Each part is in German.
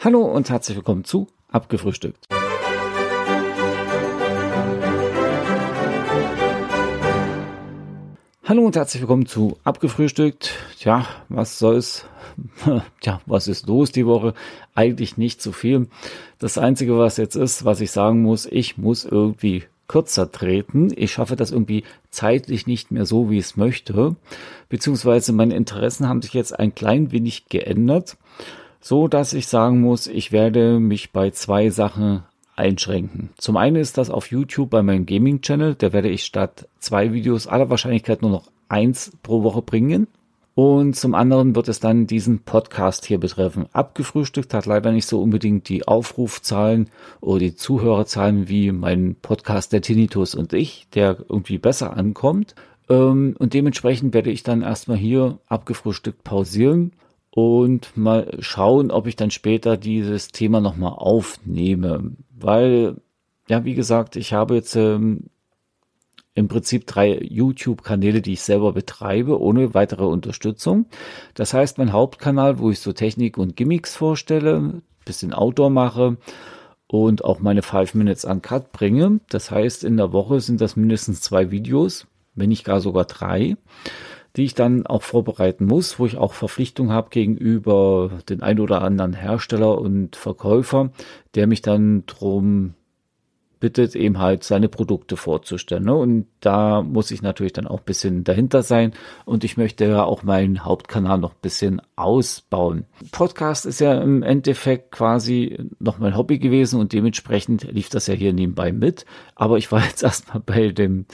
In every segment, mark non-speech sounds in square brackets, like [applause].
Hallo und herzlich willkommen zu Abgefrühstückt. Hallo und herzlich willkommen zu Abgefrühstückt. Tja, was soll's? [laughs] Tja, was ist los die Woche? Eigentlich nicht so viel. Das Einzige, was jetzt ist, was ich sagen muss, ich muss irgendwie kürzer treten. Ich schaffe das irgendwie zeitlich nicht mehr so, wie ich es möchte. Beziehungsweise meine Interessen haben sich jetzt ein klein wenig geändert so dass ich sagen muss, ich werde mich bei zwei Sachen einschränken. Zum einen ist das auf YouTube bei meinem Gaming-Channel, da werde ich statt zwei Videos aller Wahrscheinlichkeit nur noch eins pro Woche bringen. Und zum anderen wird es dann diesen Podcast hier betreffen. Abgefrühstückt hat leider nicht so unbedingt die Aufrufzahlen oder die Zuhörerzahlen wie mein Podcast der Tinnitus und ich, der irgendwie besser ankommt. Ähm, und dementsprechend werde ich dann erstmal hier abgefrühstückt pausieren und mal schauen, ob ich dann später dieses Thema nochmal aufnehme. Weil, ja, wie gesagt, ich habe jetzt ähm, im Prinzip drei YouTube-Kanäle, die ich selber betreibe, ohne weitere Unterstützung. Das heißt, mein Hauptkanal, wo ich so Technik und Gimmicks vorstelle, bisschen Outdoor mache und auch meine 5 Minutes Uncut bringe. Das heißt, in der Woche sind das mindestens zwei Videos, wenn nicht gar sogar drei die ich dann auch vorbereiten muss, wo ich auch Verpflichtung habe gegenüber den ein oder anderen Hersteller und Verkäufer, der mich dann drum bittet, eben halt seine Produkte vorzustellen. Ne? Und da muss ich natürlich dann auch ein bisschen dahinter sein und ich möchte ja auch meinen Hauptkanal noch ein bisschen ausbauen. Podcast ist ja im Endeffekt quasi noch mein Hobby gewesen und dementsprechend lief das ja hier nebenbei mit. Aber ich war [laughs] jetzt erstmal bei dem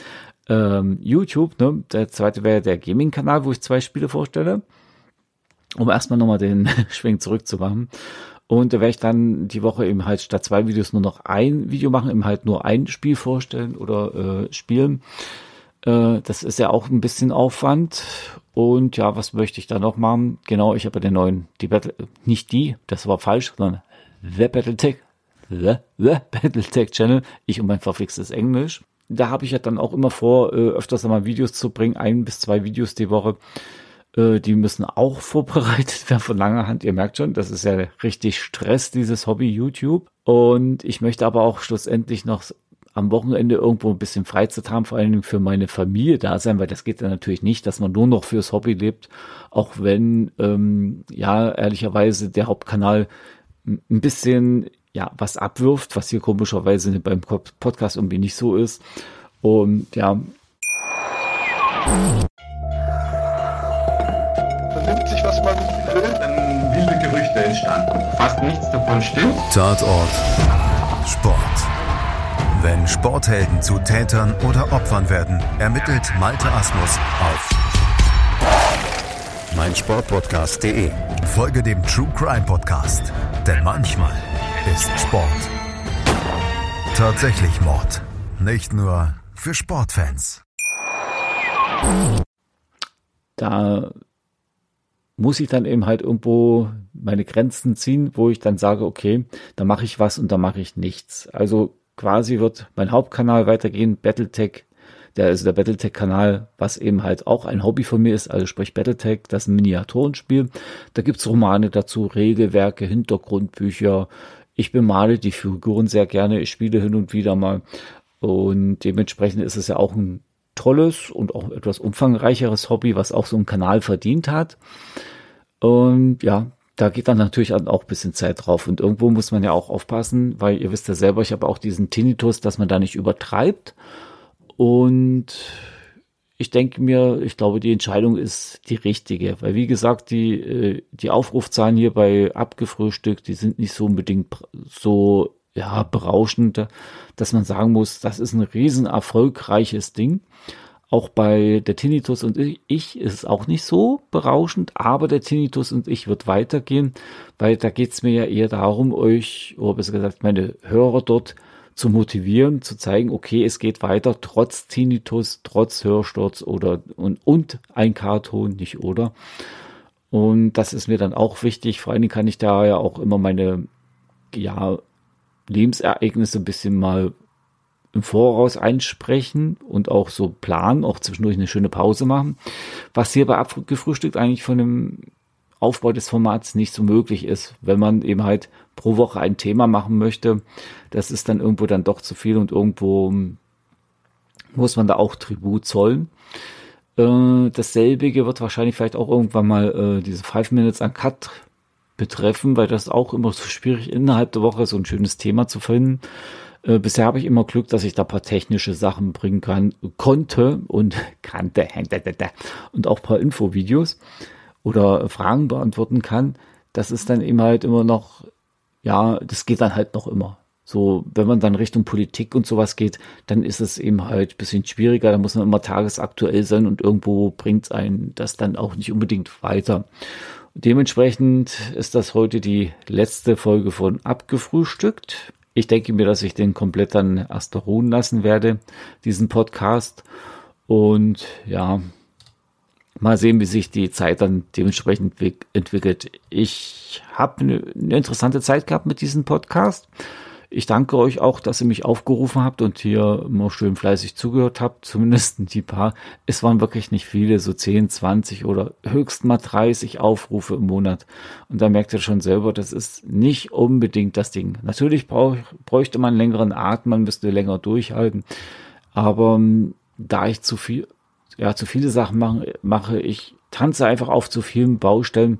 ähm, YouTube, ne? Der zweite wäre der Gaming-Kanal, wo ich zwei Spiele vorstelle. Um erstmal nochmal den [laughs] Schwing zurückzumachen. Und da werde ich dann die Woche eben halt statt zwei Videos nur noch ein Video machen, eben halt nur ein Spiel vorstellen oder äh, spielen. Äh, das ist ja auch ein bisschen Aufwand. Und ja, was möchte ich da noch machen? Genau, ich habe den neuen, die Battle, nicht die, das war falsch, sondern The Battletech, The, The Battletech Channel. Ich und mein verflixtes Englisch da habe ich ja dann auch immer vor, äh, öfters einmal Videos zu bringen, ein bis zwei Videos die Woche. Äh, die müssen auch [laughs] vorbereitet werden von langer Hand. Ihr merkt schon, das ist ja richtig Stress, dieses Hobby YouTube. Und ich möchte aber auch schlussendlich noch am Wochenende irgendwo ein bisschen Freizeit haben, vor allen Dingen für meine Familie da sein, weil das geht ja natürlich nicht, dass man nur noch fürs Hobby lebt, auch wenn, ähm, ja, ehrlicherweise der Hauptkanal ein bisschen ja, was abwirft, was hier komischerweise beim Podcast irgendwie nicht so ist. Und ja. Vernimmt sich, was man will, dann wilde Gerüchte entstanden. Fast nichts davon stimmt. Tatort. Sport. Wenn Sporthelden zu Tätern oder Opfern werden, ermittelt Malte Asmus auf meinsportpodcast.de. Folge dem True Crime Podcast, denn manchmal ist Sport. Tatsächlich Mord. Nicht nur für Sportfans. Da muss ich dann eben halt irgendwo meine Grenzen ziehen, wo ich dann sage, okay, da mache ich was und da mache ich nichts. Also quasi wird mein Hauptkanal weitergehen, Battletech, der ist der Battletech-Kanal, was eben halt auch ein Hobby von mir ist, also sprich Battletech, das ist ein Miniaturenspiel. Da gibt's Romane dazu, Regelwerke, Hintergrundbücher, ich bemale die Figuren sehr gerne, ich spiele hin und wieder mal. Und dementsprechend ist es ja auch ein tolles und auch etwas umfangreicheres Hobby, was auch so einen Kanal verdient hat. Und ja, da geht dann natürlich auch ein bisschen Zeit drauf. Und irgendwo muss man ja auch aufpassen, weil ihr wisst ja selber, ich habe auch diesen Tinnitus, dass man da nicht übertreibt. Und ich denke mir, ich glaube, die Entscheidung ist die richtige, weil wie gesagt, die, äh, die Aufrufzahlen hier bei abgefrühstückt, die sind nicht so unbedingt so, ja, berauschend, dass man sagen muss, das ist ein riesen erfolgreiches Ding. Auch bei der Tinnitus und ich ist es auch nicht so berauschend, aber der Tinnitus und ich wird weitergehen, weil da geht es mir ja eher darum, euch, oder besser gesagt, meine Hörer dort zu motivieren, zu zeigen, okay, es geht weiter, trotz Tinnitus, trotz Hörsturz oder und, und ein Karton, nicht oder. Und das ist mir dann auch wichtig. Vor allen Dingen kann ich da ja auch immer meine ja, Lebensereignisse ein bisschen mal im Voraus einsprechen und auch so planen, auch zwischendurch eine schöne Pause machen. Was hier bei Abgefrühstückt eigentlich von dem Aufbau des Formats nicht so möglich ist, wenn man eben halt pro Woche ein Thema machen möchte. Das ist dann irgendwo dann doch zu viel und irgendwo muss man da auch Tribut zollen. Äh, dasselbige wird wahrscheinlich vielleicht auch irgendwann mal äh, diese Five Minutes an Cut betreffen, weil das auch immer so schwierig innerhalb der Woche so ein schönes Thema zu finden. Äh, bisher habe ich immer Glück, dass ich da paar technische Sachen bringen kann, konnte und [laughs] kannte und auch paar Infovideos oder Fragen beantworten kann. Das ist dann eben halt immer noch, ja, das geht dann halt noch immer. So, wenn man dann Richtung Politik und sowas geht, dann ist es eben halt bisschen schwieriger. Da muss man immer tagesaktuell sein und irgendwo bringt einen das dann auch nicht unbedingt weiter. Dementsprechend ist das heute die letzte Folge von Abgefrühstückt. Ich denke mir, dass ich den komplett dann erst ruhen lassen werde, diesen Podcast. Und ja, mal sehen, wie sich die Zeit dann dementsprechend entwickelt. Ich habe eine, eine interessante Zeit gehabt mit diesem Podcast. Ich danke euch auch, dass ihr mich aufgerufen habt und hier immer schön fleißig zugehört habt, [laughs] zumindest die paar. Es waren wirklich nicht viele, so 10, 20 oder höchst mal 30 Aufrufe im Monat. Und da merkt ihr schon selber, das ist nicht unbedingt das Ding. Natürlich brauch, bräuchte man längeren Atem, man müsste länger durchhalten. Aber ähm, da ich zu viel, ja, zu viele Sachen mache, mache ich tanze einfach auf zu vielen Baustellen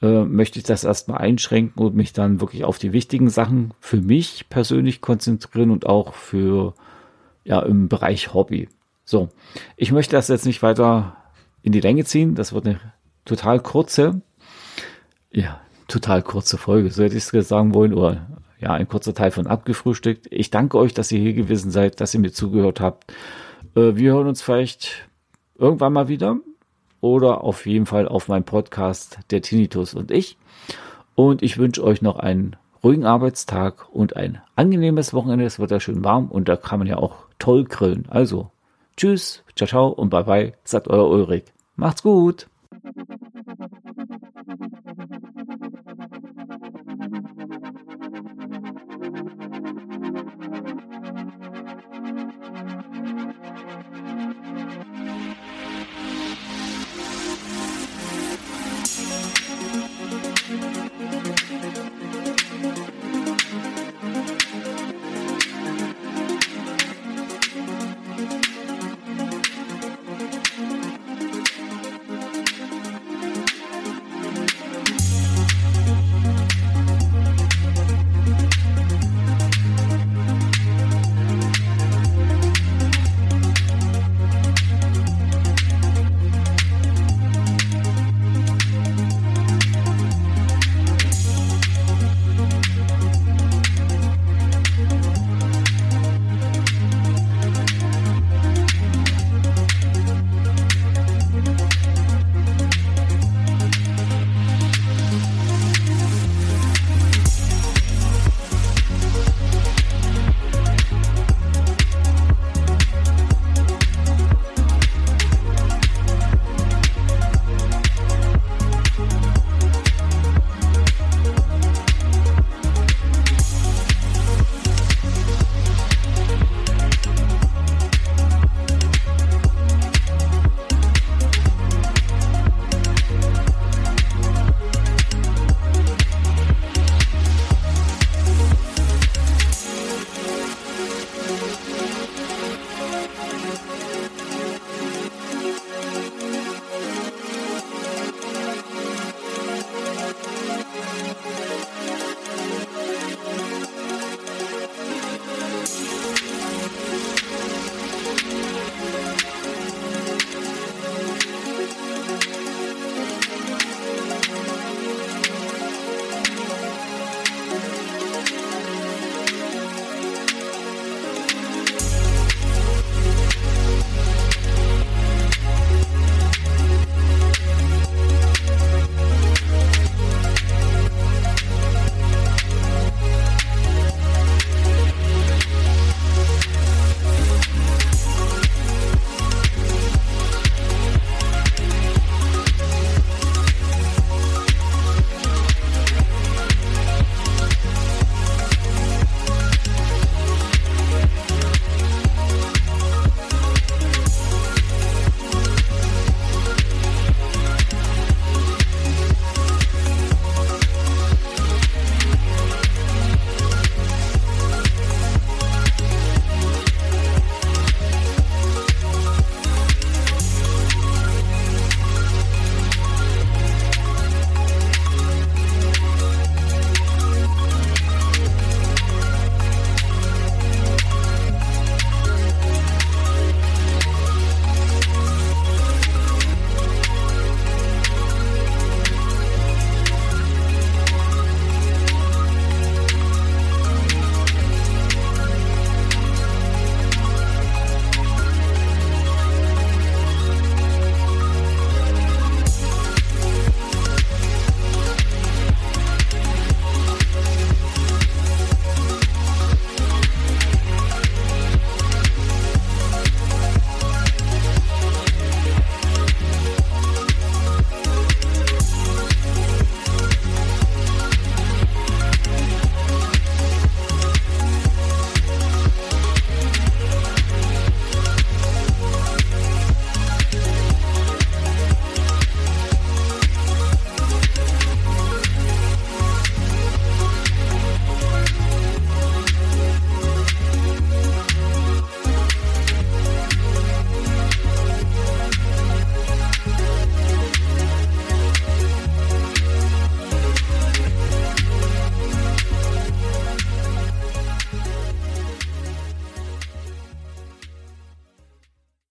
äh, möchte ich das erstmal einschränken und mich dann wirklich auf die wichtigen Sachen für mich persönlich konzentrieren und auch für, ja, im Bereich Hobby. So, ich möchte das jetzt nicht weiter in die Länge ziehen. Das wird eine total kurze, ja, total kurze Folge, so hätte ich es sagen wollen, oder ja, ein kurzer Teil von abgefrühstückt. Ich danke euch, dass ihr hier gewesen seid, dass ihr mir zugehört habt. Äh, wir hören uns vielleicht irgendwann mal wieder oder auf jeden Fall auf meinem Podcast Der Tinnitus und ich. Und ich wünsche euch noch einen ruhigen Arbeitstag und ein angenehmes Wochenende. Es wird ja schön warm und da kann man ja auch toll grillen. Also, tschüss, ciao, ciao und bye bye, sagt euer Ulrich. Macht's gut.